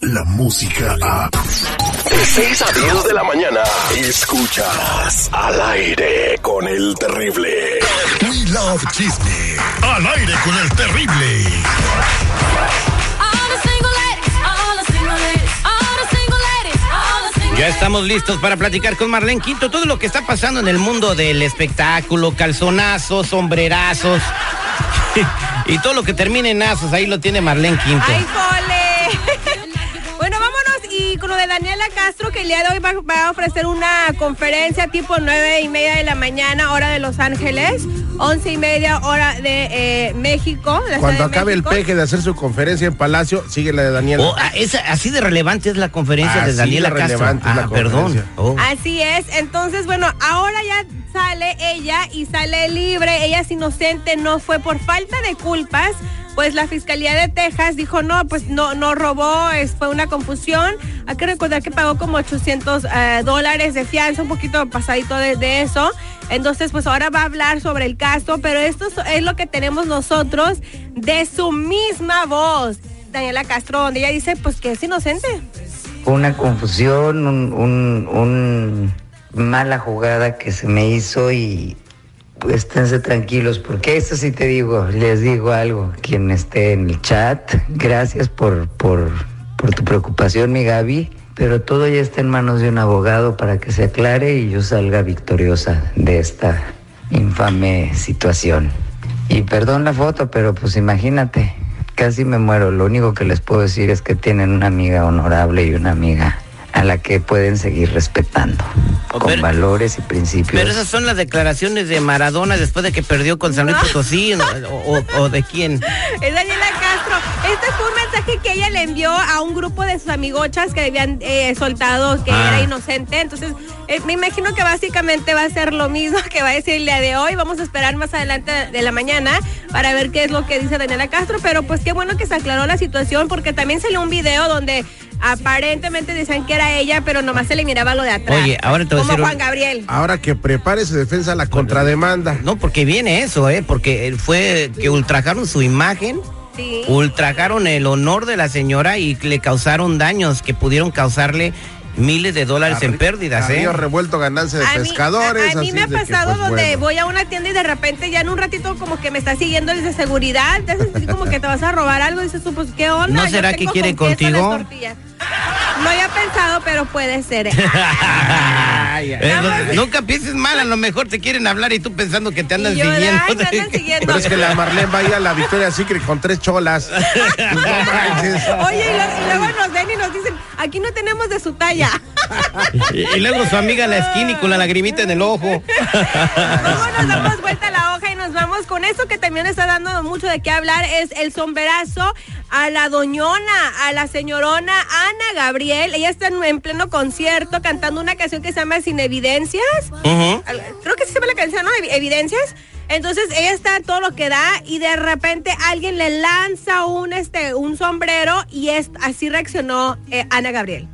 la música a... De 6 a 10 de la mañana, escuchas al aire con el terrible. We Love Chisme. Al aire con el terrible. Ya estamos listos para platicar con Marlene Quinto todo lo que está pasando en el mundo del espectáculo, calzonazos, sombrerazos y todo lo que termine en azos. Ahí lo tiene Marlene Quinto. ¡Ay, Pole! Con lo de Daniela Castro, que el día de hoy va, va a ofrecer una conferencia tipo nueve y media de la mañana, hora de Los Ángeles, once y media, hora de eh, México. la Cuando acabe el peje de hacer su conferencia en Palacio, sigue la de Daniel. Oh, ah, esa- así de relevante es la conferencia de Daniela de Castro. relevante es la Ah, perdón. Oh. Así es, entonces bueno, ahora ya sale ella y sale libre, ella es inocente, no fue por falta de culpas, pues la Fiscalía de Texas dijo no, pues no, no robó, es, fue una confusión, hay que recordar que pagó como 800 eh, dólares de fianza, un poquito pasadito de, de eso, entonces pues ahora va a hablar sobre el caso, pero esto es- lo que tenemos nosotros de su misma voz, Daniela Castro, donde ella dice pues que es inocente. Una confusión, un, un- un mala jugada que se me hizo y esténse tranquilos, porque eso sí te digo, les digo algo, quien esté en el chat, gracias por, por, por tu preocupación, mi Gaby, pero todo ya está en manos de un abogado para que se aclare y yo salga victoriosa de esta infame situación. Y perdón la foto, pero pues imagínate, casi me muero. Lo único que les puedo decir es que tienen una amiga honorable y una amiga a la que pueden seguir respetando, Oh, con pero- valores y principios. Pero esas son las declaraciones de Maradona después de que perdió con San Luis Potosí o, o- o de quién. Es Daniela Castro. Este fue un mensaje que ella le envió a un grupo de sus amigochas que habían eh, soltado que Ah. era inocente. Entonces, eh, me imagino que básicamente va a ser lo mismo que va a decir el día de hoy. Vamos a esperar más adelante de la mañana para ver qué es lo que dice Daniela Castro. Pero pues qué bueno que se aclaró la situación porque también salió un video donde aparentemente decían que era ella, pero nomás se le miraba lo de atrás. Oye, ahora te voy a Como decir un- Juan Gabriel. Ahora que prepare su defensa a la contrademanda. No, porque viene eso, ¿eh? Porque fue que ultrajaron su imagen, Sí. ultrajaron el honor de la señora y le causaron daños que pudieron causarle miles de dólares en pérdidas, ¿eh? Revuelto ganancia de A mí- pescadores. a- a mí así me ha que, pasado pues, donde bueno. voy a una tienda y de repente ya en un ratito como que me está siguiendo el de seguridad, te haces así como que te vas a robar algo y dices tú, pues qué onda. ¿No será que quiere con contigo? No había pensado, pero puede ser. Eh, no- nunca pienses mal, a lo mejor te quieren hablar y tú pensando que te andan yo, siguiendo. ay, me andan siguiendo. Pero es que la Marlene va a ir a la Victoria Secret con tres cholas. No. Oye, y, lo- y luego nos ven y nos dicen, aquí no tenemos de su talla. y, y luego su amiga en la esquina y con la lagrimita en el ojo. Luego nos damos vuelta a la y nos vamos con esto que también está dando mucho de qué hablar, es el sombrerazo a la doñona, a la señorona Ana Gabriel. Ella está en, en pleno concierto cantando una canción que se llama Sin Evidencias. Creo que se llama la canción, ¿no? Evi- Evidencias. Entonces ella está todo lo que da y de repente alguien le lanza un este un sombrero y es así reaccionó eh, Ana Gabriel.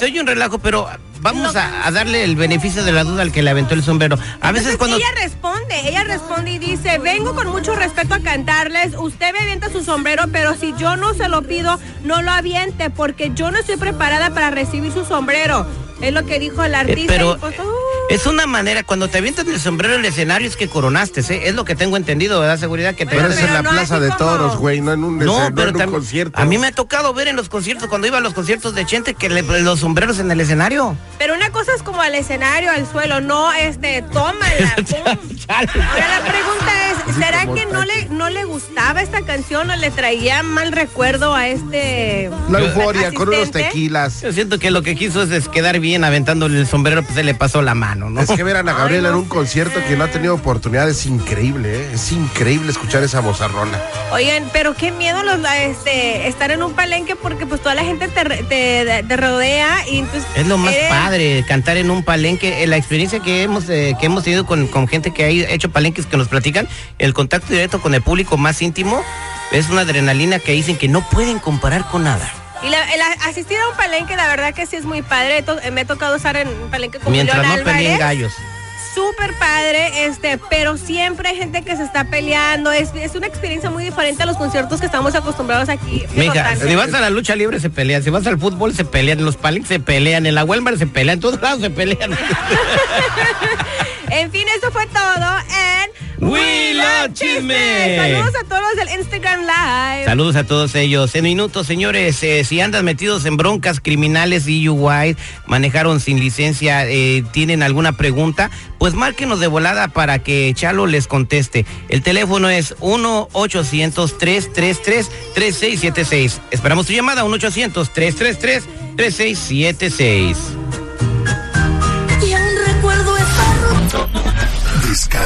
Se oye un relajo, pero vamos a, a darle el beneficio de la duda al que le aventó el sombrero. A veces Entonces cuando... ella responde, ella responde y dice, vengo con mucho respeto a cantarles, usted me avienta su sombrero, pero si yo no se lo pido, no lo aviente, porque yo no estoy preparada para recibir su sombrero. Es lo que dijo el Eh, artista. pero y pues, uh, es una manera, cuando te avientas el sombrero en el escenario es que coronaste, ¿eh? es lo que tengo entendido, ¿verdad? Seguridad que te Pero es en la no Plaza de como- Toros, güey, no en un, No, escen- no pero en un concierto. a mí me ha tocado ver en los conciertos, cuando iba a los conciertos de Chente, que le- los sombreros en el escenario. pero una cosa es como al escenario, al suelo, no este, tómala. Ahora la pregunta es, ¿Será que no le, no le gustaba esta canción o le traía mal recuerdo a este La euforia con unos tequilas. Yo siento que lo que quiso es, es quedar bien aventándole el sombrero, pues se le pasó la mano, ¿no? Es que ver a Ana Gabriela Ay, no en un concierto que no ha tenido oportunidad es increíble, ¿eh? Es increíble escuchar esa vozarrona. Oigan, pero qué miedo los, este, estar en un palenque porque pues toda la gente te, te, te rodea y entonces... Es lo más eres- padre, cantar en un palenque. Eh, La experiencia que hemos eh, que hemos tenido con, con gente que ha hecho palenques que nos platican, el contacto directo con el público más íntimo es una adrenalina que dicen que no pueden comparar con nada. Y la- asistir a un palenque, la verdad que sí es muy padre. Eh, me ha tocado estar en un palenque como Mientras León no Álvarez. gallos. Súper padre, este, pero siempre hay gente que se está peleando. Es, es una experiencia muy diferente a los conciertos que estamos acostumbrados aquí. Mija, si vas a la lucha libre se pelean, si vas al fútbol se pelean, en los palenques se pelean, en la Walmart se pelean, en todos lados se pelean. En fin, eso fue todo Chisme. Saludos a todos del Instagram Live. Saludos a todos ellos. En minutos, señores, eh, si andan metidos en broncas criminales y UI, manejaron sin licencia, eh, tienen alguna pregunta, pues márquenos de volada para que Chalo les conteste. El teléfono es 1-800-333-3676. Esperamos tu llamada, 1-800-333-3676.